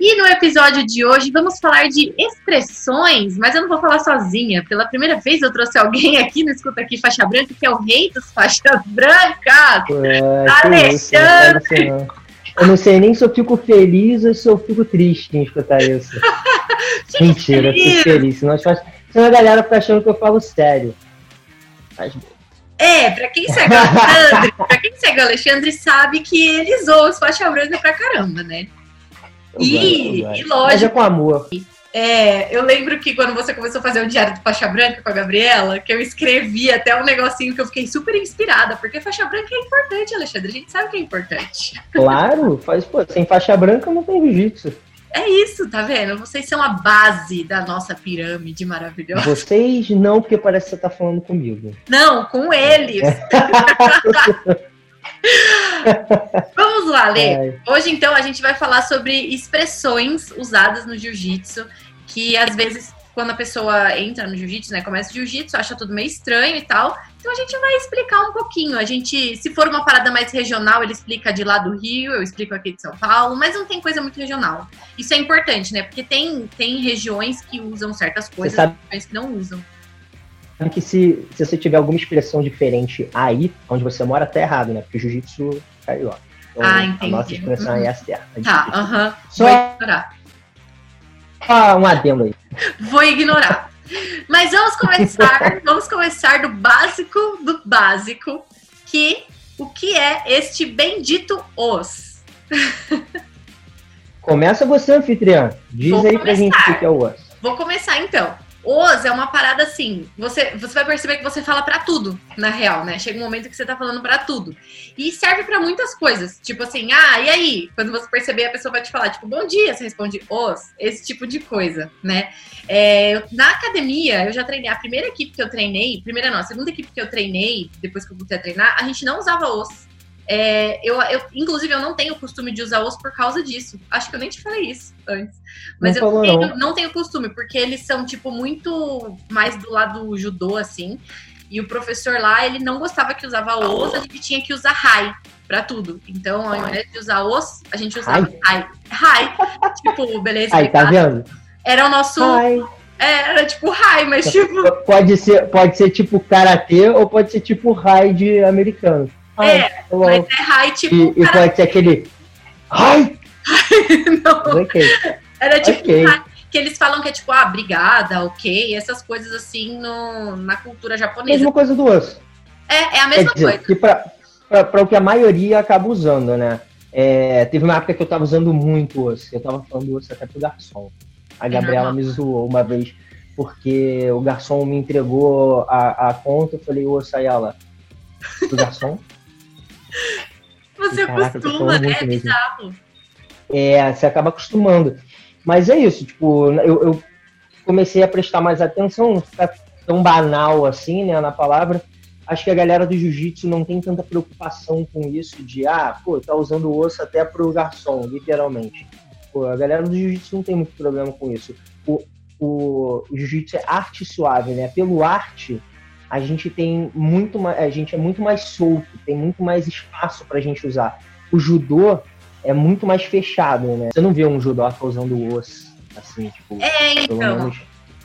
e no episódio de hoje vamos falar de expressões, mas eu não vou falar sozinha. Pela primeira vez eu trouxe alguém aqui no Escuta Aqui Faixa Branca, que é o rei dos faixas brancas, É, Alexandre! Isso, eu não sei nem se eu fico feliz ou se eu fico triste em escutar isso. Mentira, eu fico feliz. Senão, faz... senão a galera fica achando que eu falo sério. Mas, É, pra quem segue o Alexandre, pra quem segue o Alexandre sabe que ele zoa os faixa branca pra caramba, né? Eu E, gosto, e gosto. Mas é lógico, com amor. É, eu lembro que quando você começou a fazer o Diário do Faixa Branca com a Gabriela, que eu escrevi até um negocinho que eu fiquei super inspirada, porque faixa branca é importante, Alexandre. A gente sabe que é importante. Claro, faz, pô, sem faixa branca não tem jiu-jitsu. É isso, tá vendo? Vocês são a base da nossa pirâmide maravilhosa. Vocês não, porque parece que você tá falando comigo. Não, com eles. Vamos lá, Lê. Ai, Hoje, então, a gente vai falar sobre expressões usadas no jiu-jitsu, que às vezes, quando a pessoa entra no jiu-jitsu, né, começa o jiu-jitsu, acha tudo meio estranho e tal. Então a gente vai explicar um pouquinho. A gente, se for uma parada mais regional, ele explica de lá do Rio, eu explico aqui de São Paulo, mas não tem coisa muito regional. Isso é importante, né? Porque tem, tem regiões que usam certas coisas, sabe- regiões que não usam. Sabe que se, se você tiver alguma expressão diferente aí, onde você mora, tá errado, né? Porque jiu-jitsu é carioca. Então, Ah, A entendi. nossa expressão Uhum. é a certa. Tá, aham. Só- Vou ignorar. Só um adendo aí. Vou ignorar. Mas vamos começar, vamos começar do básico do básico, que o que é este bendito os? Começa você, anfitriã. Diz Vou aí pra gente o que é o osso. Vou começar então. Os é uma parada assim, você, você vai perceber que você fala pra tudo, na real, né? Chega um momento que você tá falando pra tudo. E serve pra muitas coisas. Tipo assim, ah, e aí? Quando você perceber, a pessoa vai te falar, tipo, bom dia, você responde os, esse tipo de coisa, né? É, na academia, eu já treinei, a primeira equipe que eu treinei, primeira não, a segunda equipe que eu treinei, depois que eu voltei a treinar, a gente não usava os. É, eu, eu, inclusive, eu não tenho o costume de usar os por causa disso. Acho que eu nem te falei isso antes. Mas Não eu falou, tenho, não. não tenho costume, porque eles são, tipo, muito mais do lado judô, assim. E o professor lá, ele não gostava que usava os, a gente tinha que usar rai pra tudo. Então, ao invés de usar os, a gente usava rai. Rai. tipo, beleza. Aí, tá vendo? Era o nosso. Ai. é, Era tipo rai, mas tipo. Pode ser, pode ser tipo karatê ou pode ser tipo raid americano. É. Mas é rai, tipo. E, e pode ser aquele. Ai! não. Ok. Era tipo Ok. rai, que eles falam que é tipo, ah, obrigada, ok, essas coisas assim no, na cultura japonesa. Mesma coisa do osso. É, é a mesma dizer, coisa. que pra o que a maioria acaba usando, né? É, teve uma época que eu tava usando muito osso. Eu tava falando osso até pro garçom. A Gabriela me zoou uma vez porque o garçom me entregou a, a conta. Eu falei, osso, aí ela. Pro garçom? Você Caraca, acostuma, né? É bizarro. É, você acaba acostumando. Mas é isso, tipo, eu, eu comecei a prestar mais atenção, não ficar tão banal assim, né, na palavra. Acho que a galera do jiu-jitsu não tem tanta preocupação com isso de, ah, pô, tá usando osso até pro garçom, literalmente. Pô, a galera do jiu-jitsu não tem muito problema com isso. O, o, o jiu-jitsu é arte suave, né? Pelo arte, a gente tem muito mais, a gente é muito mais solto, tem muito mais espaço pra gente usar. O judô é muito mais fechado, né? Você não vê um judoca usando osso, assim, tipo, É, então. menos.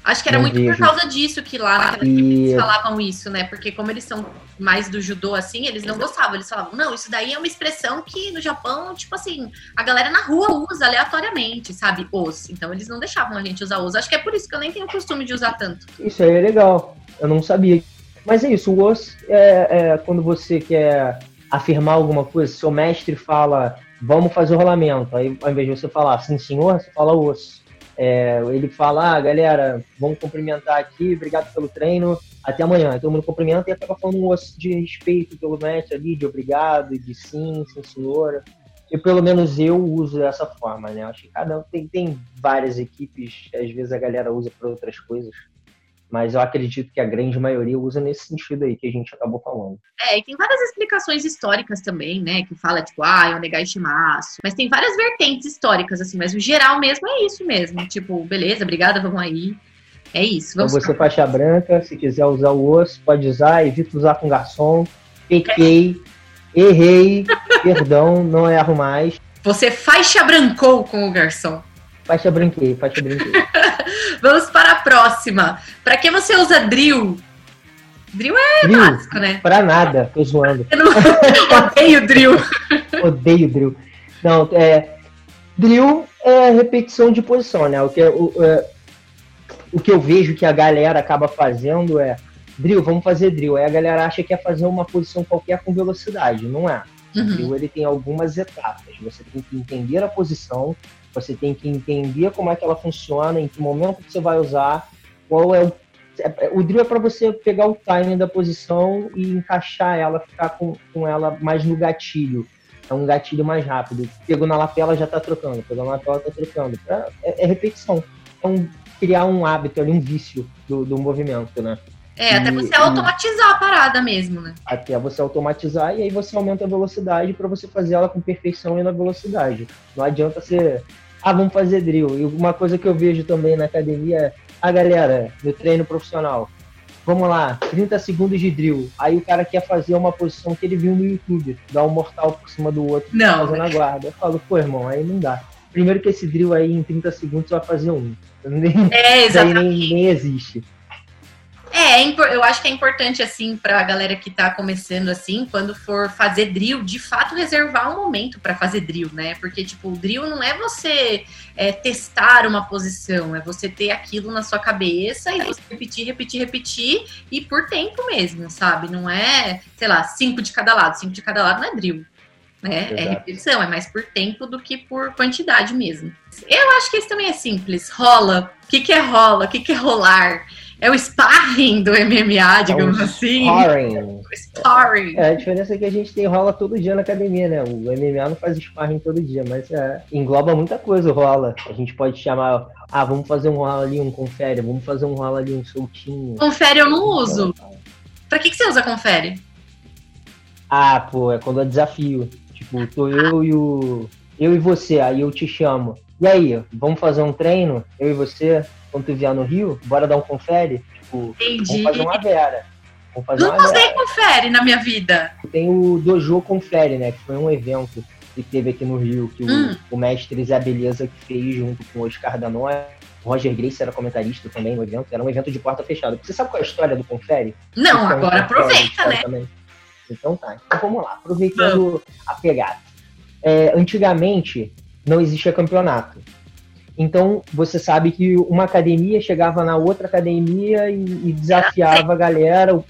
Acho que era muito por vejo. causa disso que lá naquela E- eles falavam isso, né? Porque como eles são mais do judô, assim, eles não gostavam. Eles falavam, não, isso daí é uma expressão que no Japão, tipo assim, a galera na rua usa aleatoriamente, sabe? Os. Então eles não deixavam a gente usar os. Acho que é por isso que eu nem tenho costume de usar tanto. Isso aí é legal. Eu não sabia. Mas é isso, o osso é, é quando você quer afirmar alguma coisa, seu mestre fala, vamos fazer o rolamento. Aí, ao invés de você falar sim, senhor, você fala osso. É, ele fala, ah, galera, vamos cumprimentar aqui, obrigado pelo treino, até amanhã. Aí todo mundo cumprimenta e acaba falando um osso de respeito pelo mestre ali, de obrigado, de sim, sim, senhora. E pelo menos eu uso dessa forma, né? Acho que cada um tem, tem várias equipes, às vezes a galera usa para outras coisas. Mas eu acredito que a grande maioria usa nesse sentido aí que a gente acabou falando. É, e tem várias explicações históricas também, né? Que fala, tipo, ah, é um shimasu. Mas tem várias vertentes históricas, assim, mas o geral mesmo é isso mesmo. Tipo, beleza, obrigada, vamos aí. É isso. Então Vamos você faixa branca, se quiser usar o osso, pode usar, evita usar com garçom. Pequei, errei, perdão, não erro mais. Você faixa brancou com o garçom. Faixa branquei, faixa branquei. Vamos para a próxima. Pra que você usa drill? Drill é Drill, básico, né? pra nada, tô zoando. Eu não odeio drill. Odeio drill. Não, é. Drill é repetição de posição, né? O que, o, é, o que eu vejo que a galera acaba fazendo é. Drill, vamos fazer drill. Aí a galera acha que é fazer uma posição qualquer com velocidade. Não é. O Uhum. drill ele tem algumas etapas. Você tem que entender a posição, você tem que entender como é que ela funciona, em que momento que você vai usar, qual é o. é- O drill é para você pegar o timing da posição e encaixar ela, ficar com, com ela mais no gatilho. É um gatilho mais rápido. Pegou na lapela, já tá trocando. Pegou na lapela, tá trocando. É, é- é repetição. Então, criar um hábito ali, um vício do, do movimento, né? É, até E- você automatizar a parada mesmo, né? até você automatizar e aí você aumenta a velocidade para você fazer ela com perfeição e na velocidade. Não adianta você, ah, vamos fazer drill. E uma coisa que eu vejo também na academia é, ah, galera, no treino profissional, vamos lá, 30 segundos de drill. Aí o cara quer fazer uma posição que ele viu no YouTube, dar um mortal por cima do outro, Não. fazendo a guarda. Eu falo, pô, irmão, aí não dá. Primeiro que esse drill aí em 30 segundos vai fazer um. Nem, É, isso aí exatamente. nem, nem existe. É, é eu acho que é importante, assim, pra galera que tá começando, assim, quando for fazer drill, de fato reservar um momento pra fazer drill, né? Porque, tipo, o drill não é você é, testar uma posição, é você ter aquilo na sua cabeça e você repetir, repetir, repetir e por tempo mesmo, sabe? Não é, sei lá, cinco de cada lado. Cinco de cada lado não é drill. Né? É repetição, é mais por tempo do que por quantidade mesmo. Eu acho que esse também é simples. Rola. O que, que é rola? O que, que é rolar? É o sparring do MMA, digamos É assim. Sparring. Sparring. É, a diferença é que a gente tem rola todo dia na academia, né? O MMA não faz sparring todo dia, mas é, engloba muita coisa o rola. A gente pode chamar, ah, vamos fazer um rola ali, um confere, vamos fazer um rola ali, um soltinho. Confere eu não uso. Pra que, que você usa confere? Ah, pô, é quando é desafio. Tipo, tô eu e o. Eu e você, aí eu te chamo. E aí, vamos fazer um treino? Eu e você, quando tu vier no Rio, bora dar um confere? Tipo, Entendi. vamos fazer uma Vera. Vamos fazer uma Vera. usei confere na minha vida. Tem o Dojo Confere, né? Que foi um evento que teve aqui no Rio, que o, Hum. o mestre Zé Beleza que fez junto com o Oscar Danói. Roger Grace era comentarista também no evento. Era um evento de porta fechada. Você sabe qual é a história do Confere? Não, é agora aproveita, né? também. Então tá. Então vamos lá. Aproveitando a pegada. É, antigamente, não existia campeonato. Então, você sabe que uma academia chegava na outra academia e, e desafiava a galera.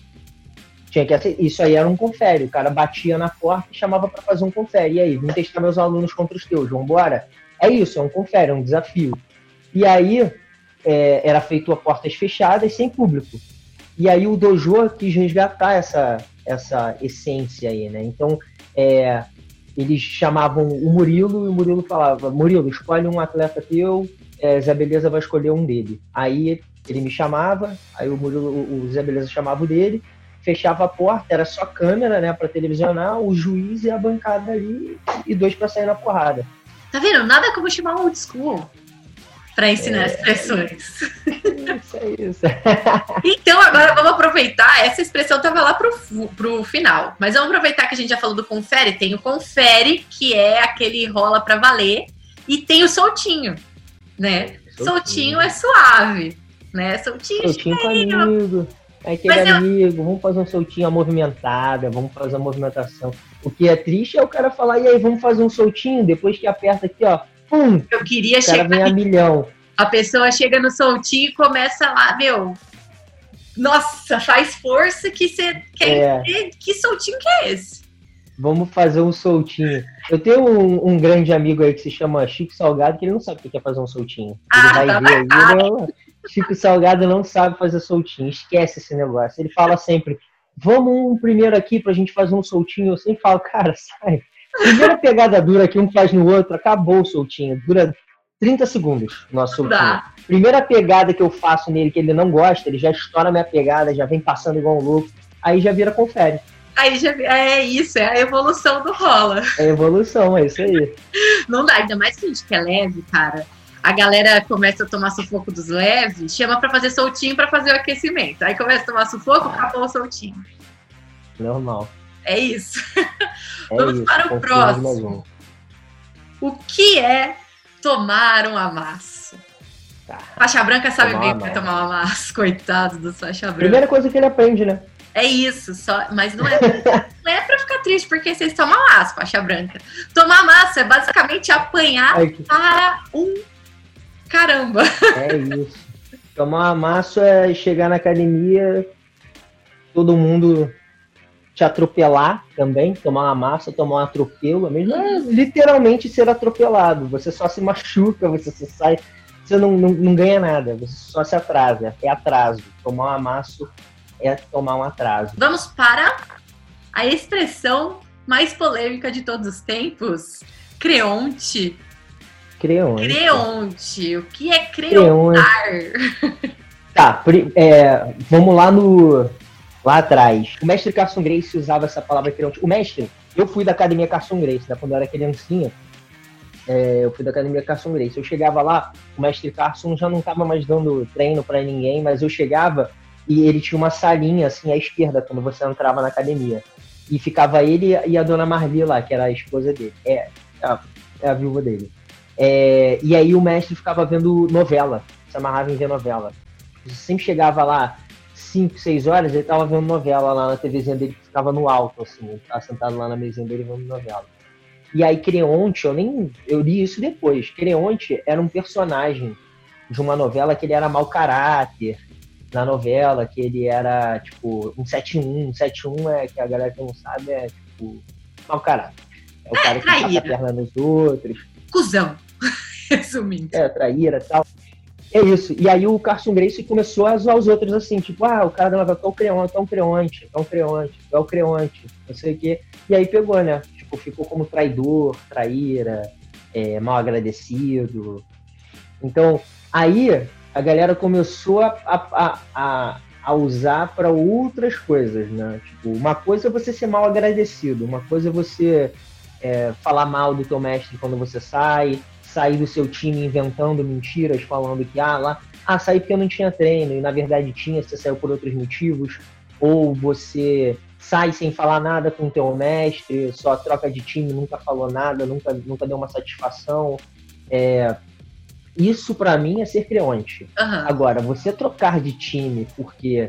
Tinha que. Isso aí era um confere. O cara batia na porta e chamava para fazer um confere. E aí, vim testar meus alunos contra os teus, vambora? É isso, é um confere, é um desafio. E aí, é, era feito a portas fechadas, sem público. E aí o Dojo quis resgatar essa, essa essência aí, né? Então, é, eles chamavam o Murilo e o Murilo falava, Murilo, escolhe um atleta teu, é, Zé Beleza vai escolher um dele. Aí ele me chamava, aí o Murilo, o Zé Beleza chamava o dele, fechava a porta, era só câmera, né, para televisionar, o juiz e a bancada ali, e dois para sair na porrada. Tá vendo? Nada como chamar um old school pra ensinar expressões. Isso é isso. Então, agora aproveitar. Essa expressão tava lá pro, pro final. Mas vamos aproveitar que a gente já falou do confere. Tem o confere, que é aquele rola pra valer. E tem o soltinho, né? Soltinho é suave, né? Soltinho, Soltinho. É aquele Mas eu- amigo, vamos fazer um soltinho, movimentada, vamos fazer a movimentação. O que é triste é o cara falar, e aí, vamos fazer um soltinho, depois que aperta aqui, ó, pum, eu queria o cara chegar. vem a milhão. A pessoa chega no soltinho e começa lá, meu. Nossa, faz força que você quer. É. Que soltinho que é esse? Vamos fazer um soltinho. Eu tenho um, um grande amigo aí que se chama Chico Salgado, que ele não sabe o que é fazer um soltinho. Ele Ah, vai tá ver aí, não- Chico Salgado não sabe fazer soltinho, esquece esse negócio. Ele fala sempre, vamos um primeiro aqui pra gente fazer um soltinho. Eu sempre falo, cara, sai. Primeira pegada dura que um faz no outro, acabou o soltinho. Dura 30 segundos nosso soltinho. Primeira pegada que eu faço nele que ele não gosta, ele já estoura a minha pegada, já vem passando igual um louco. Aí já vira confere. Aí já é isso, é a evolução do rola. É evolução, é isso aí. Não dá, ainda mais que a gente que é leve, cara. A galera começa a tomar sufoco dos leves, chama pra fazer soltinho pra fazer o aquecimento. Aí começa a tomar sufoco, acabou o soltinho. Normal. É isso. É Vamos isso. para o próximo. O que é tomar um amasso? Tá. Faixa branca sabe Tomar bem o que é amasso. tomar um amasso. Coitado do faixa branca. Primeira coisa que ele aprende, né? É isso, só, mas não é, não é pra ficar triste, porque vocês tomam amasso, faixa branca. Tomar massa é basicamente apanhar Aí, que- para um caramba. é isso. Tomar uma massa é chegar na academia, todo mundo te atropelar também, tomar uma massa, tomar um atropelo, mesmo é literalmente ser atropelado. Você só se machuca, você só sai, você não, não, não ganha nada, você só se atrasa, é atraso. Tomar um amasso é tomar um atraso. Vamos para a expressão mais polêmica de todos os tempos. Creonte. Creões. Creonte. O que é creontar? Tá, pri- é, vamos lá no. Lá atrás. O mestre Carson Grace usava essa palavra creonte. O mestre, eu fui da academia Carson Grace, né, quando eu era criancinha. É, eu fui da academia Carson Grace. Eu chegava lá, o mestre Carson já não tava mais dando treino pra ninguém, mas eu chegava e ele tinha uma salinha assim à esquerda quando você entrava na academia. E ficava ele e a dona Marli lá, que era a esposa dele. É, a, é a viúva dele. É, e aí o mestre ficava vendo novela, se amarrava em ver novela. Você sempre chegava lá 5, 6 horas, ele tava vendo novela lá na TVzinha dele, que ficava no alto, assim, ele tava sentado lá na mesinha dele vendo novela. E aí Creonte, eu nem. Eu li isso depois. Creonte era um personagem de uma novela que ele era mau caráter. Na novela, que ele era, tipo, um 71. Um 71 é que a galera que não sabe é, tipo, mau caráter. É o cara que passa a perna nos outros. Cusão. Resumindo. É, traíra e tal. É isso. E aí o Carson Grace começou a zoar os outros assim, tipo, ah, o cara da tu é o creonte, é um creonte, é um creonte, é o creonte, não sei o quê. E aí pegou, né? Tipo, ficou como traidor, traíra, é, mal agradecido. Então, aí a galera começou a, a, a, a usar para outras coisas, né? Tipo, uma coisa é você ser mal agradecido, uma coisa é você é, falar mal do teu mestre quando você sai, sair do seu time inventando mentiras, falando que ah, lá, ah, saí porque eu não tinha treino, e na verdade tinha, você saiu por outros motivos, ou você sai sem falar nada com o teu mestre, só troca de time, nunca falou nada, nunca, nunca deu uma satisfação. É, isso para mim é ser creonte. Aham. Agora, você trocar de time porque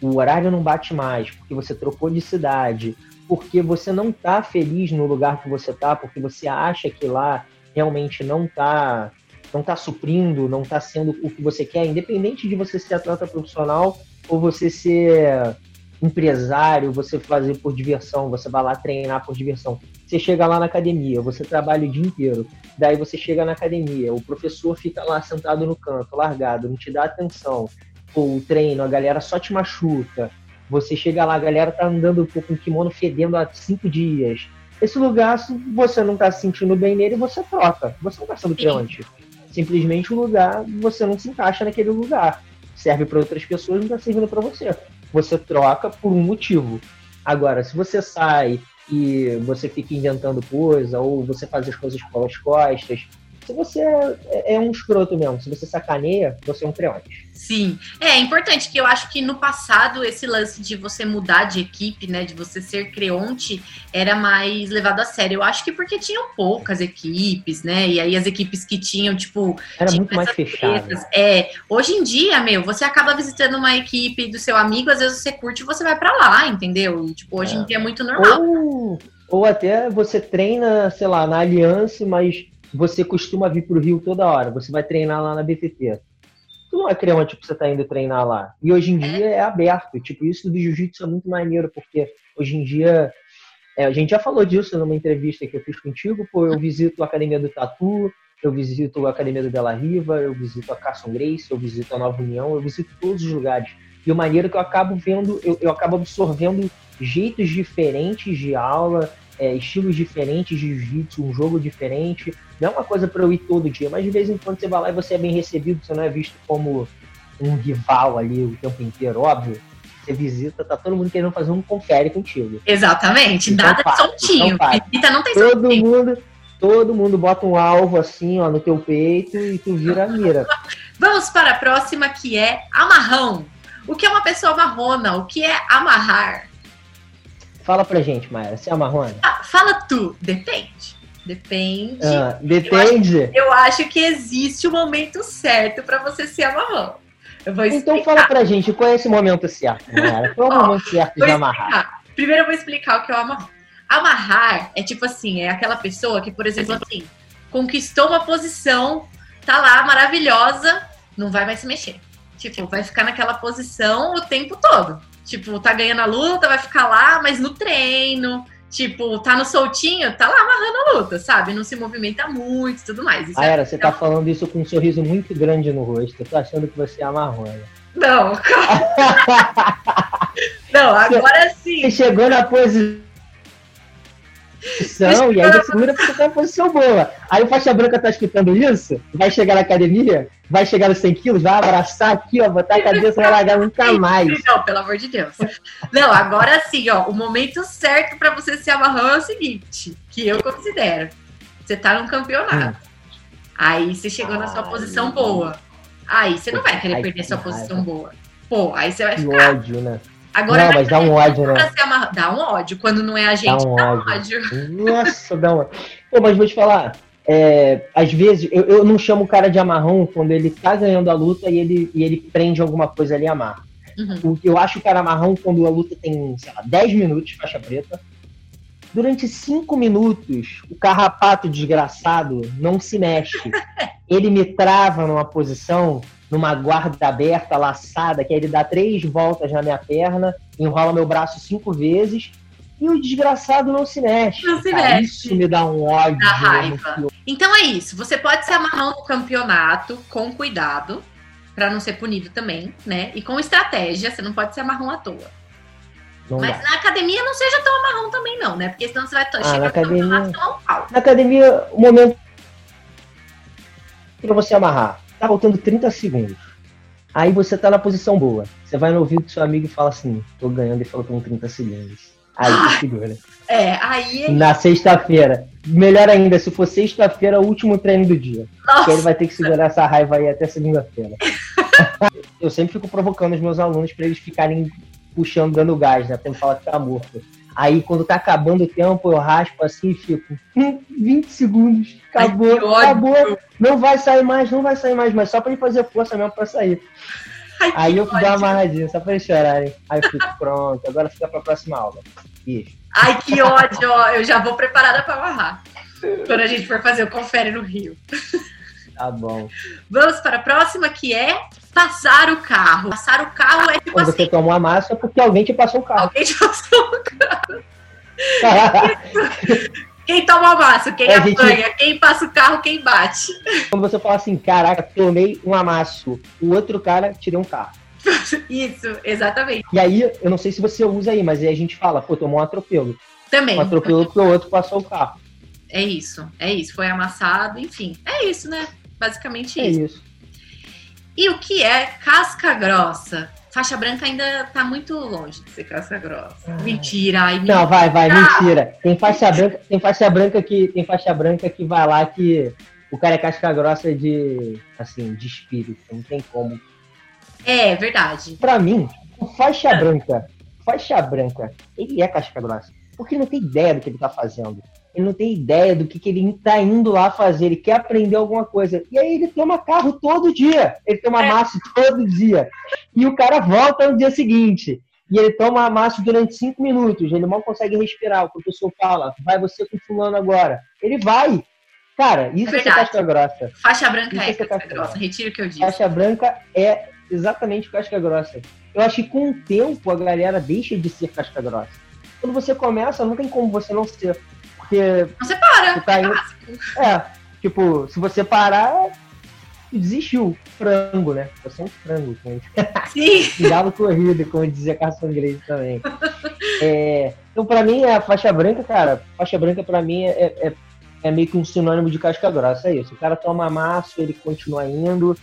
o horário não bate mais, porque você trocou de cidade, porque você não tá feliz no lugar que você tá, porque você acha que lá realmente não tá não tá suprindo, não tá sendo o que você quer, independente de você ser atleta profissional ou você ser empresário, você fazer por diversão, você vai lá treinar por diversão. Você chega lá na academia, você trabalha o dia inteiro, daí você chega na academia, o professor fica lá sentado no canto, largado, não te dá atenção. O treino, a galera só te machuca. Você chega lá, a galera tá andando com o kimono fedendo há cinco dias. Esse lugar, se você não tá se sentindo bem nele, você troca. Você não tá sendo creonte. Simplesmente o lugar, você não se encaixa naquele lugar. Serve para outras pessoas, não tá servindo para você. Você troca por um motivo. Agora, se você sai e você fica inventando coisa, ou você faz as coisas pelas costas, se você é, é um escroto mesmo, se você sacaneia, você é um creonte. Sim, é importante que eu acho que no passado esse lance de você mudar de equipe, né, de você ser creonte, era mais levado a sério. Eu acho que porque tinham poucas equipes, né, e aí as equipes que tinham, tipo, Era muito mais fechado. É, hoje em dia, meu, você acaba visitando uma equipe do seu amigo, às vezes você curte e você vai pra lá, entendeu? E, tipo, hoje É. em dia é muito normal. Ou, ou até você treina, sei lá, na Aliança, mas você costuma vir pro Rio toda hora. Você vai treinar lá na BTT. Tu não é creonte que você tá indo treinar lá. E hoje em dia é aberto. Tipo, isso do jiu-jitsu é muito maneiro, porque hoje em dia. é, a gente já falou disso numa entrevista que eu fiz contigo. Pô, eu visito a Academia do Tatu, eu visito a Academia do Bela Riva, eu visito a Carson Grace, eu visito a Nova União, eu visito todos os lugares. E o maneiro é que eu acabo vendo, eu, eu acabo absorvendo jeitos diferentes de aula, é, estilos diferentes de jiu-jitsu, um jogo diferente. Não é uma coisa para eu ir todo dia, mas de vez em quando você vai lá e você é bem recebido, você não é visto como um rival ali o tempo inteiro, óbvio. Você visita, tá todo mundo querendo fazer um confere contigo. Exatamente, Então nada de para, soltinho. então. Visita não tem Todo soltinho. mundo, todo mundo bota um alvo assim, ó, no teu peito e tu vira a mira. Vamos para a próxima, que é amarrão. O que é uma pessoa amarrona? O que é amarrar? Fala pra gente, Maia, você é marrona? Ah, fala tu. Depende. Depende. Ah, depende. Eu acho que existe o momento certo para você ser amarrão. Eu explicar. Então fala pra gente, qual é esse momento certo, Maia? Qual é o momento certo de amarrar? Primeiro eu vou explicar o que é o amarrar. Amarrar é tipo assim, é aquela pessoa que, por exemplo, assim, conquistou uma posição, tá lá maravilhosa, não vai mais se mexer. Tipo, vai ficar naquela posição o tempo todo. Tipo, tá ganhando a luta, vai ficar lá, mas no treino, tipo, tá no soltinho, tá lá amarrando a luta, sabe? Não se movimenta muito e tudo mais. Isso Ah, é- era, você tá falando isso com um sorriso muito grande no rosto. Eu tô achando que você é marrona. Não, calma. Não, agora sim. Você chegou na posição e aí você segura porque tá posição boa. Aí o faixa branca tá escutando isso, vai chegar na academia, vai chegar nos 100 quilos, vai abraçar aqui, ó, botar a cabeça, vai largar nunca mais. Não, pelo amor de Deus. Não, agora sim, ó. O momento certo pra você se amarrar é o seguinte, que eu considero. Você tá num campeonato. Aí você chegou na sua Ai. posição boa. Aí você não vai querer Ai, perder que sua raiva. posição boa. Pô, aí você vai Que ficar. ódio, né? Agora Não, mas dá um ódio, né? amarrar. Dá um ódio. Quando não é a gente, um dá um ódio. ódio. Nossa, dá uma. Pô, mas vou te falar. é, às vezes, eu, eu não chamo o cara de amarrão quando ele tá ganhando a luta e ele, e ele prende alguma coisa ali e amarra. Uhum. Eu acho o cara amarrão quando a luta tem, sei lá, 10 minutos, faixa preta. Durante 5 minutos, o carrapato desgraçado não se mexe. Ele me trava numa posição, numa guarda aberta, laçada, que aí ele dá três voltas na minha perna, enrola meu braço cinco vezes, e o desgraçado não se mexe. Não se cara. mexe. Isso me dá um ódio. Dá raiva. Então é isso. Você pode se amarrar no campeonato com cuidado, pra não ser punido também, né? E com estratégia, você não pode se amarrar à toa. Não Mas dá. na academia não seja tão amarrão também, não, né? Porque senão você vai Ah, chegar na academia- pau. Na academia, o momento para você amarrar, tá faltando 30 segundos. Aí você tá na posição boa. Você vai no ouvido do seu amigo e fala assim: tô ganhando e faltam 30 segundos. Aí você segura. É, aí. Na sexta-feira. Melhor ainda, se for sexta-feira, o último treino do dia. Porque ele vai ter que segurar essa raiva aí até segunda-feira. Eu sempre fico provocando os meus alunos para eles ficarem puxando, dando gás, né? Quando fala que tá morto. Aí, quando tá acabando o tempo, eu raspo assim e fico. "Hum, 20 segundos. Ai, Acabou, ódio. acabou. Não vai sair mais, não vai sair mais, mas só pra ele fazer força mesmo pra sair. ai, Aí eu dou uma amarradinha, só pra eles chorarem. Aí eu fico, pronto, agora fica pra próxima aula. Isso. Ai, que ódio, ó. Eu já vou preparada pra amarrar. Quando a gente for fazer o confere no Rio. Tá bom. Vamos para a próxima, que é passar o carro. Passar o carro é tipo Quando assim. você tomou a massa é porque alguém te passou o carro. Alguém te passou. Quem toma o maço, quem É, gente- apanha, quem passa o carro, quem bate. Quando você fala assim, caraca, tomei um amasso, o outro cara tirou um carro. Isso, exatamente. E aí, eu não sei se você usa aí, mas aí a gente fala, pô, tomou um atropelo. Também. Um atropelo porque o outro passou o carro. É isso, é isso. Foi amassado, enfim. É isso, né? Basicamente É isso. isso. E o que é casca grossa? Faixa branca ainda tá muito longe de ser casca grossa. Mentira, ai, mentira. Não, vai, vai, mentira. Tem faixa branca, tem faixa branca que tem faixa branca que vai lá que o cara é casca grossa de assim, de espírito, não tem como. É verdade. Pra mim, faixa branca, faixa branca, ele é casca grossa, porque ele não tem ideia do que ele tá fazendo. Ele não tem ideia do que, que ele tá indo lá fazer, ele quer aprender alguma coisa. E aí ele toma carro todo dia, ele toma É. massa todo dia. E o cara volta no dia seguinte. E ele toma massa durante cinco minutos, ele mal consegue respirar. O professor fala, vai você com fulano agora. Ele vai. Cara, isso É é, casca grossa. Faixa branca Isso é é casca casca grossa. Retiro o que eu disse. Caixa branca é exatamente casca grossa. Eu acho que com o tempo a galera deixa de ser casca grossa. Quando você começa, não tem como você não ser. Porque Você para. você tá indo. É, tipo, se você parar, desistiu. Frango, né? Você é um frango, gente. Sim. Galo corrido, como dizia Carson Grace também. É, Então, pra mim, a faixa branca, cara, faixa branca pra mim é, é, é meio que um sinônimo de casca grossa, é isso. O cara toma maço, ele continua indo,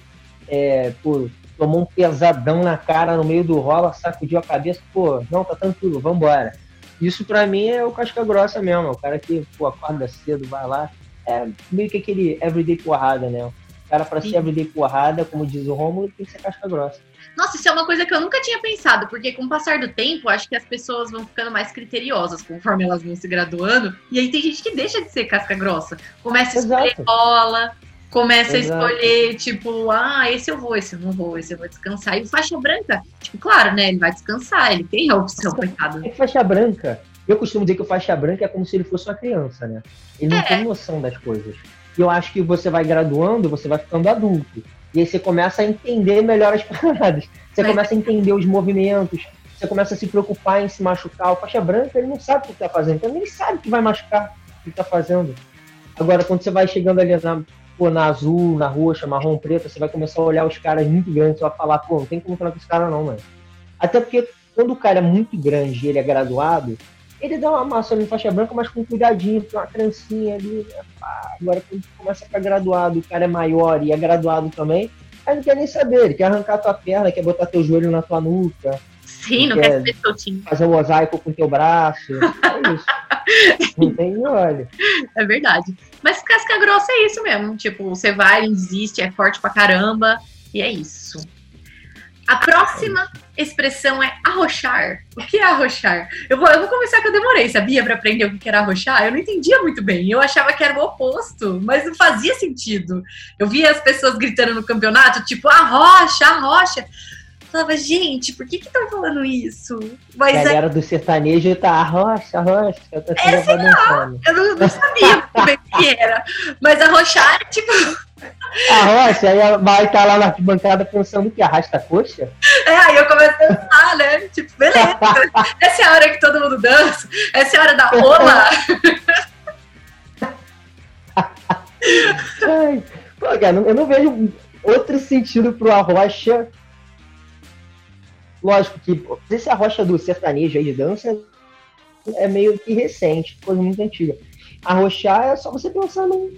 é, pô, tomou um pesadão na cara no meio do rola, sacudiu a cabeça, pô, não, tá tranquilo, vambora. Isso pra mim é o casca grossa mesmo, é o cara que, pô, acorda cedo, vai lá. É meio que aquele everyday porrada, né? O cara pra ser everyday porrada, como diz o Romulo, tem que ser casca grossa. Nossa, isso é uma coisa que eu nunca tinha pensado, porque com o passar do tempo, acho que as pessoas vão ficando mais criteriosas conforme elas vão se graduando. E aí tem gente que deixa de ser casca grossa. Começa a escolher bola, começa Exato. a escolher, tipo, ah, esse eu vou, esse eu não vou, esse eu vou descansar. E o faixa branca, tipo, claro, né? Ele vai descansar, ele tem a opção, coitado. É faixa branca, eu costumo dizer que o faixa branca é como se ele fosse uma criança, né? Ele não É. tem noção das coisas. E eu acho que você vai graduando, você vai ficando adulto. E aí você começa a entender melhor as paradas. Você Mas- começa a entender os movimentos. Você começa a se preocupar em se machucar. O faixa branca, ele não sabe o que tá fazendo. Então, ele nem sabe que vai machucar o que tá fazendo. Agora, quando você vai chegando ali na, pô, na azul, na roxa, marrom, preta, você vai começar a olhar os caras muito grandes. Você vai falar, pô, não tem como falar com esse cara não, mano. Até porque quando o cara é muito grande e ele é graduado, ele dá uma massa ali em faixa branca, mas com cuidadinho, tem uma criancinha ali. né, pá. Agora, quando começa a ficar graduado, o cara é maior e é graduado também, aí não quer nem saber, ele quer arrancar tua perna, quer botar teu joelho na tua nuca, Sim, não quer ser soltinho. fazer um mosaico com teu braço. É isso. Não tem olho. É verdade. Mas casca grossa é isso mesmo. Tipo, você vai, desiste, é forte pra caramba. E é isso. A próxima expressão é arrochar. O que é arrochar? Eu vou, eu vou começar que eu demorei, sabia? Pra aprender o que era arrochar. Eu não entendia muito bem. Eu achava que era o oposto, mas não fazia sentido. Eu via as pessoas gritando no campeonato, tipo, arrocha, arrocha. Eu Falava, gente, por que que estão falando isso? A Mas aí galera do sertanejo tá arrocha, arrocha, tá É, tudo dançando. eu não, não sabia muito bem o que era. Mas arrochar é tipo. Arrocha, aí vai estar lá na arquibancada pensando que arrasta a coxa. É, aí eu começo a dançar, né? Tipo, beleza. Essa é a hora que todo mundo dança. Essa é a hora da ola. Ai, pô, cara, eu não vejo outro sentido pro arrocha. Lógico que esse arrocha do sertanejo aí de dança é meio que recente, coisa muito antiga. Arrochar é só você pensar num,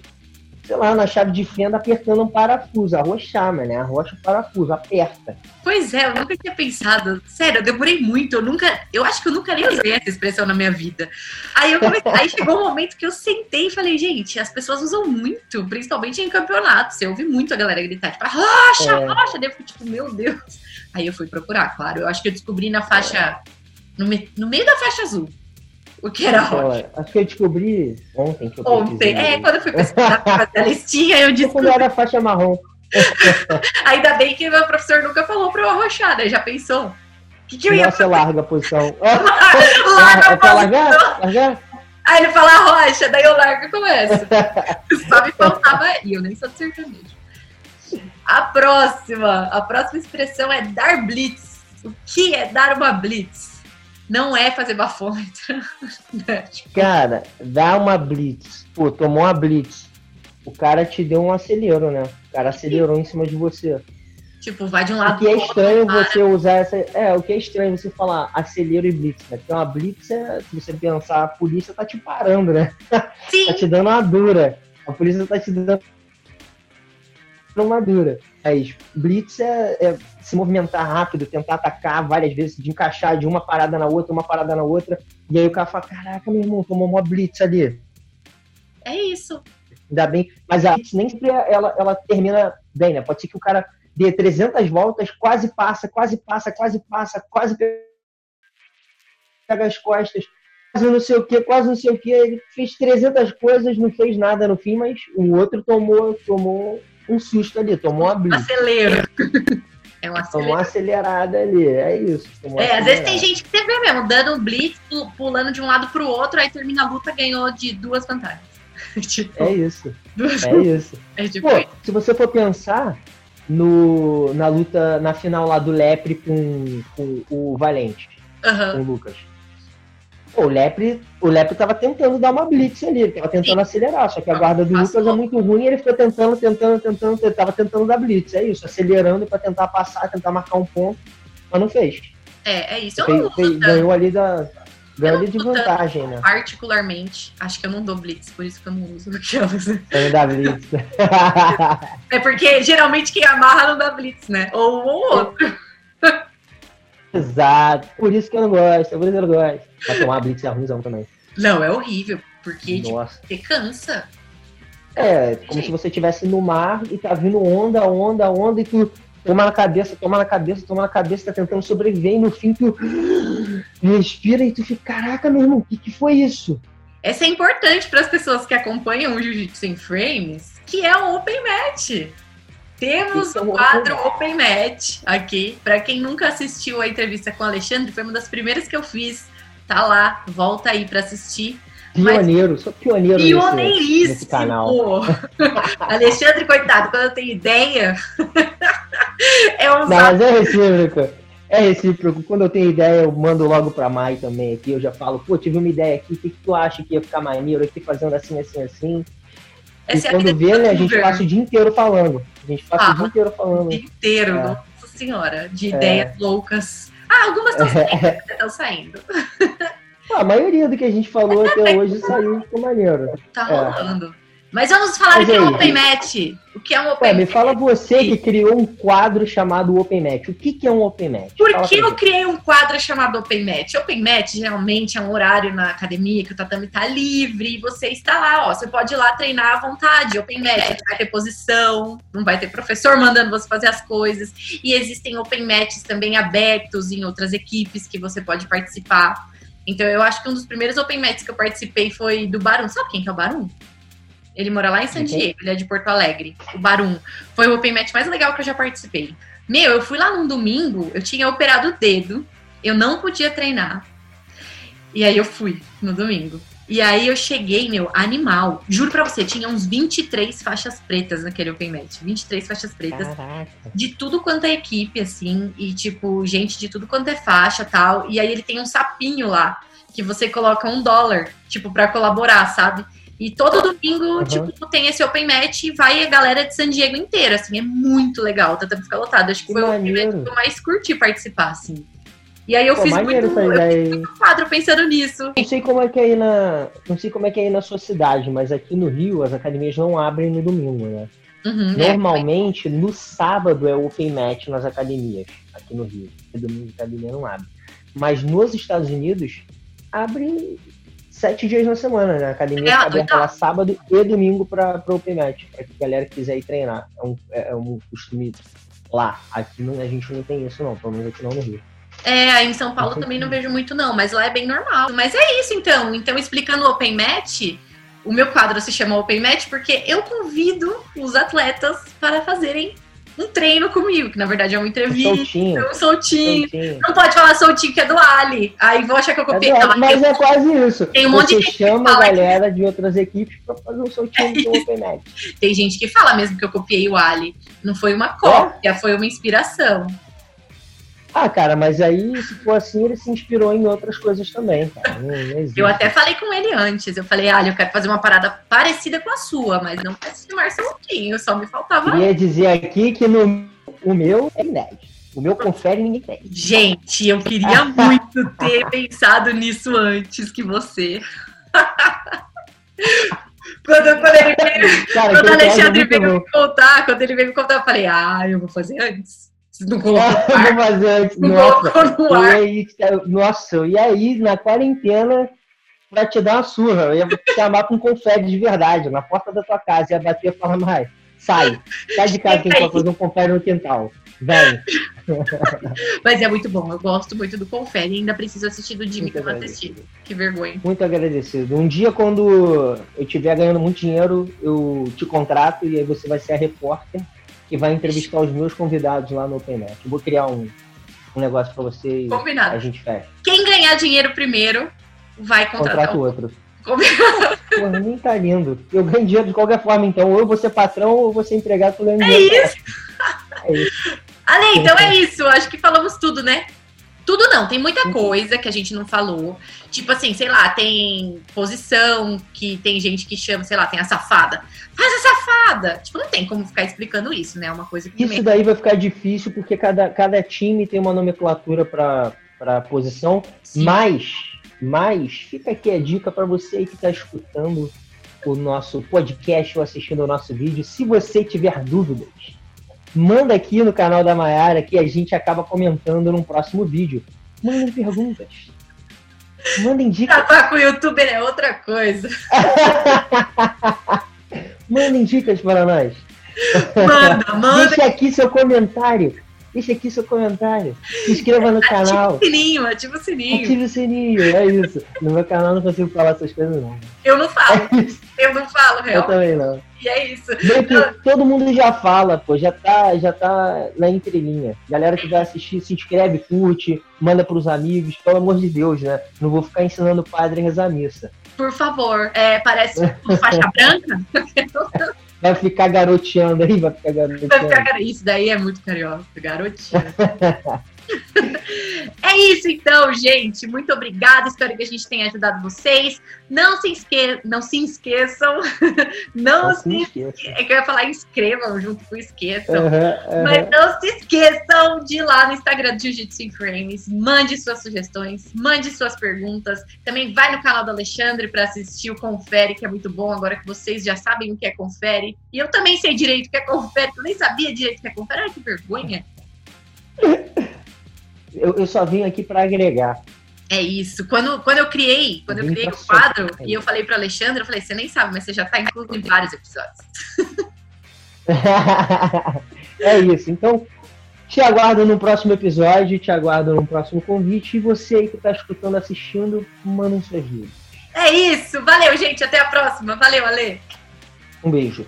sei lá, na chave de fenda apertando um parafuso. Arrochar, mano, né? Arrocha o parafuso, aperta. Pois é, eu nunca tinha pensado. Sério, eu demorei muito. Eu nunca. Eu acho que eu nunca nem usei essa expressão na minha vida. Aí, eu comecei- aí chegou um momento que eu sentei e falei, gente, as pessoas usam muito, principalmente em campeonatos. Eu ouvi muito a galera gritar, tipo, arrocha, É. arrocha. Eu fiquei, tipo, meu Deus. Aí eu fui procurar, claro. Eu acho que eu descobri na faixa. No, me- no meio da faixa azul. O que era arrocha. Ó, acho que eu descobri ontem que eu Ontem. É, quando eu fui pesquisar fazer a listinha, eu Quando descobri. era faixa marrom. Ainda bem que meu professor nunca falou pra eu arrochar, né? Já pensou? O que, que eu ia Nossa, você larga a posição. Larga a largar? Largar? Aí ele fala arrocha, daí eu largo e começo. Só me faltava e eu nem sou de sertanejo. A próxima, a próxima expressão é dar blitz. O que é dar uma blitz? Não é fazer bafômetro. né? Tipo, Cara, dá uma blitz. Pô, tomou uma blitz. O cara te deu um acelero, né? O cara acelerou em cima de você. tipo, vai de um O lado que é outro. estranho para. você usar essa. É, o que é estranho você falar acelero e blitz, né? Porque uma blitz é, se você pensar, a polícia tá te parando, né? Tá Sim, te dando uma dura. A polícia tá te dando uma dura. Mas blitz é, é se movimentar rápido, tentar atacar várias vezes, de encaixar de uma parada na outra, uma parada na outra. E aí o cara fala, caraca, meu irmão, tomou uma blitz ali. é isso. Ainda bem, mas a blitz nem sempre ela, ela termina bem, né? Pode ser que o cara dê 300 voltas, quase passa, quase passa, quase passa, quase pega as costas, quase não sei o que, quase não sei o que. Ele fez 300 coisas, não fez nada no fim, mas o outro tomou, tomou um susto ali, tomou uma blitz. Acelero. É um Tomou acelero. uma acelerada ali, é isso. tomou É, às vezes tem gente que você vê mesmo, dando um blitz, pu- pulando de um lado pro outro, aí termina a luta, ganhou de duas vantagens. tipo, É isso, duas- é isso. é tipo Pô, se você for pensar no, na luta, na final lá do Lepre com, com o Valente, aham. com o Lucas. Pô, o Lepre, o Lepre tava tentando dar uma blitz ali, ele tava tentando Sim. acelerar, só que a guarda do Passou. Lucas é muito ruim e ele ficou tentando, tentando, tentando, ele tava tentando dar blitz, é isso, acelerando pra tentar passar, tentar marcar um ponto, mas não fez. É, é isso. Eu Fez- não fez- ganhou ali da. Ganha de vantagem, né? Particularmente, acho que eu não dou blitz, por isso que eu não uso aquelas. Não dá blitz. É porque geralmente quem amarra não dá blitz, né? Ou um ou outro. Exato. Por isso que eu não gosto, por isso que eu não gosto. Mas tomar blitz é ruimzão também. Não, é horrível, porque tipo, você cansa. É, como se você estivesse no mar e tá vindo onda, onda, onda, e tu toma na cabeça, toma na cabeça, toma na cabeça, tá tentando sobreviver, e no fim tu respira e tu fica, caraca, meu irmão, o que, que foi isso? Essa é importante para as pessoas que acompanham o Jiu-Jitsu em Frames, que é um Open Match. Temos é o um quadro Open Match aqui. Para quem nunca assistiu a entrevista com o Alexandre, foi uma das primeiras que eu fiz. Tá lá, volta aí para assistir. Pioneiro, sou pioneiro nesse, nesse canal. Alexandre, coitado, quando eu tenho ideia, é um Não, mas é recíproco. É recíproco. Quando eu tenho ideia, eu mando logo pra Mai também aqui. Eu já falo, pô, tive uma ideia aqui, o que, que tu acha que ia ficar maneiro aqui fazendo assim, assim, assim? Essa e é quando vê, né, a gente passa o dia inteiro falando. A gente passa Ah, o dia inteiro falando. o dia inteiro, É. nossa senhora, de ideias loucas. Ah, algumas estão saindo, estão saindo. Pô, a maioria do que a gente falou até hoje saiu ficou maneiro. Tá É. rolando. Mas vamos falar o que é um? Open Match. O que é um Ué, Open me Match? fala você que criou um quadro chamado Open Match. O que, que é um Open Match? Por Fala que eu criei um quadro chamado Open Match? Open Match geralmente é um horário na academia que o tatame tá livre e você está lá, ó. Você pode ir lá treinar à vontade. Open Match vai ter posição, não vai ter professor mandando você fazer as coisas. E existem Open Matches também abertos em outras equipes que você pode participar. Então eu acho que um dos primeiros Open Matches que eu participei foi do Barum. Sabe quem que é o Barum? Ele mora lá em San Uhum. Diego, ele é de Porto Alegre. O Barum. Foi o Open Match mais legal que eu já participei. Meu, eu fui lá num domingo, eu tinha operado o dedo, eu não podia treinar. E aí eu fui no domingo. E aí eu cheguei, meu, animal. Juro pra você, tinha uns 23 faixas pretas naquele Open Match. 23 faixas pretas Caraca. de tudo quanto é equipe, assim, e tipo, gente de tudo quanto é faixa tal. E aí ele tem um sapinho lá, que você coloca um dólar, tipo, pra colaborar, sabe? E todo domingo, Uhum. tipo, tem esse open match e vai a galera de San Diego inteira, assim, é muito legal, tá ficar lotado. Acho que Que foi o open maneiro. match que eu mais curti participar, assim. E aí eu Pô, fiz maneiro muito, eu muito quadro pensando nisso. Não sei como é que é aí na. Não sei como é que é aí na sua cidade, mas aqui no Rio as academias não abrem no domingo, né? Uhum, é. Normalmente, no sábado é o open match nas academias, aqui no Rio. Porque domingo a academia não abre. Mas nos Estados Unidos, abre sete dias na semana, né? A academia É, aberta lá sábado e domingo para o open match, para que a galera quiser ir treinar. É um, é um costume lá. Aqui não, a gente não tem isso, não. Pelo menos aqui não no Rio. É, em São Paulo Não também não vejo muito, não, mas lá é bem normal. Mas é isso, então. Então, explicando o Open Match, o meu quadro se chama Open Match porque eu convido os atletas para fazerem um treino comigo, que na verdade é uma entrevista, Soltinho. um soltinho. soltinho. Não pode falar soltinho que é do Ali. Aí vão achar que eu É copiei. do- Não, mas é quase isso. Tem um monte Você de gente que chama a fala que- galera de outras equipes para fazer um soltinho do open match. Tem gente que fala mesmo que eu copiei o Ali. Não foi uma cópia, foi uma inspiração. Ah, cara, mas aí, se for assim, ele se inspirou em outras coisas também, cara. Não, não. Eu até falei com ele antes. Eu falei, Ali, eu quero fazer uma parada parecida com a sua, mas não quero se chamar soltinho. Só me faltava Queria dizer aqui que no, o meu é inédito. O meu confere ninguém tem. Gente, eu queria muito ter pensado nisso antes que você. quando, quando ele veio, Cara, quando o é Alexandre veio me contar, quando ele veio me contar, eu falei, ah, eu vou fazer antes. Vocês não colocam no Vou ar, antes. não Nossa, colocou no ar. ia ir, nossa, ia ir na quarentena pra te dar uma surra. Eu ia te chamar com confere de verdade, na porta da tua casa. Ia bater e falar, mas sai. Sai de casa que a gente vai fazer um confere no quintal. Vem. Mas é muito bom, eu gosto muito do Confere. Ainda preciso assistir do Jimmy, Muito que eu não agradecido. assisti. Que vergonha. Muito agradecido. Um dia, quando eu estiver ganhando muito dinheiro, eu te contrato e aí você vai ser a repórter que vai entrevistar os meus convidados lá no Open. Eu vou criar um, um negócio pra você e Combinado. a gente fecha. Quem ganhar dinheiro primeiro vai contratar Contrato o outro. Combinado. Porra, nem tá lindo. Eu ganho dinheiro de qualquer forma, então. Ou eu vou ser patrão ou eu vou ser empregado É isso. É isso. Ale, então é isso. Acho que falamos tudo, né? Tudo não, tem muita coisa que a gente não falou. Tipo assim, sei lá, tem posição que tem gente que chama, sei lá, tem a safada. Faz a safada! Tipo, não tem como ficar explicando isso, né? É uma coisa que Isso daí vai ficar difícil porque cada, cada time tem uma nomenclatura pra, pra posição, Sim. mas Mas fica aqui a dica para você aí que está escutando o nosso podcast ou assistindo o nosso vídeo. Se você tiver dúvidas, manda aqui no canal da Mayara que a gente acaba comentando num próximo vídeo. Mandem perguntas. Mandem dicas. Acabar com o youtuber é outra coisa. Mandem dicas para nós. Manda, manda. Deixe aqui seu comentário. Deixe aqui seu comentário. Se inscreva no canal. Ativa o sininho, ativa o sininho. Ative o sininho, é isso. No meu canal eu não consigo falar essas coisas, não. Eu não falo, É eu não falo, Eu real. também não. E é isso. Todo mundo já fala, pô, já tá, já tá na entrelinha. Galera que vai assistir, se inscreve, curte, manda pros amigos, pelo amor de Deus, né? Não vou ficar ensinando o padre a rezar missa. Por favor, é, parece um faixa branca. Vai ficar garoteando aí, vai ficar Vai garoteando. ficar- Isso daí é muito carioca, garotinha. é isso então, gente. Muito obrigada. Espero que a gente tenha ajudado vocês. Não se, esque... não se esqueçam. Não Não se. se esqueça. É que eu ia falar inscrevam junto com esqueçam. Aham, aham. Mas não se esqueçam de ir lá no Instagram do Jiu-Jitsu em Frames. Mande suas sugestões, mande suas perguntas. Também vai no canal do Alexandre para assistir o Confere, que é muito bom, agora que vocês já sabem o que é Confere. E eu também sei direito o que é Confere, eu nem sabia direito o que é Confere. Ai, que vergonha. Eu, eu só vim aqui pra agregar. É isso. Quando, quando eu criei, quando eu Vem criei o quadro e eu falei para Alexandre, eu falei, você nem sabe, mas você já tá incluso em vários episódios. é isso. Então, te aguardo no próximo episódio, te aguardo no próximo convite. E você aí que tá escutando, assistindo, mandem suas dúvidas. É isso. Valeu, gente. Até a próxima. Valeu, Ale. Um beijo.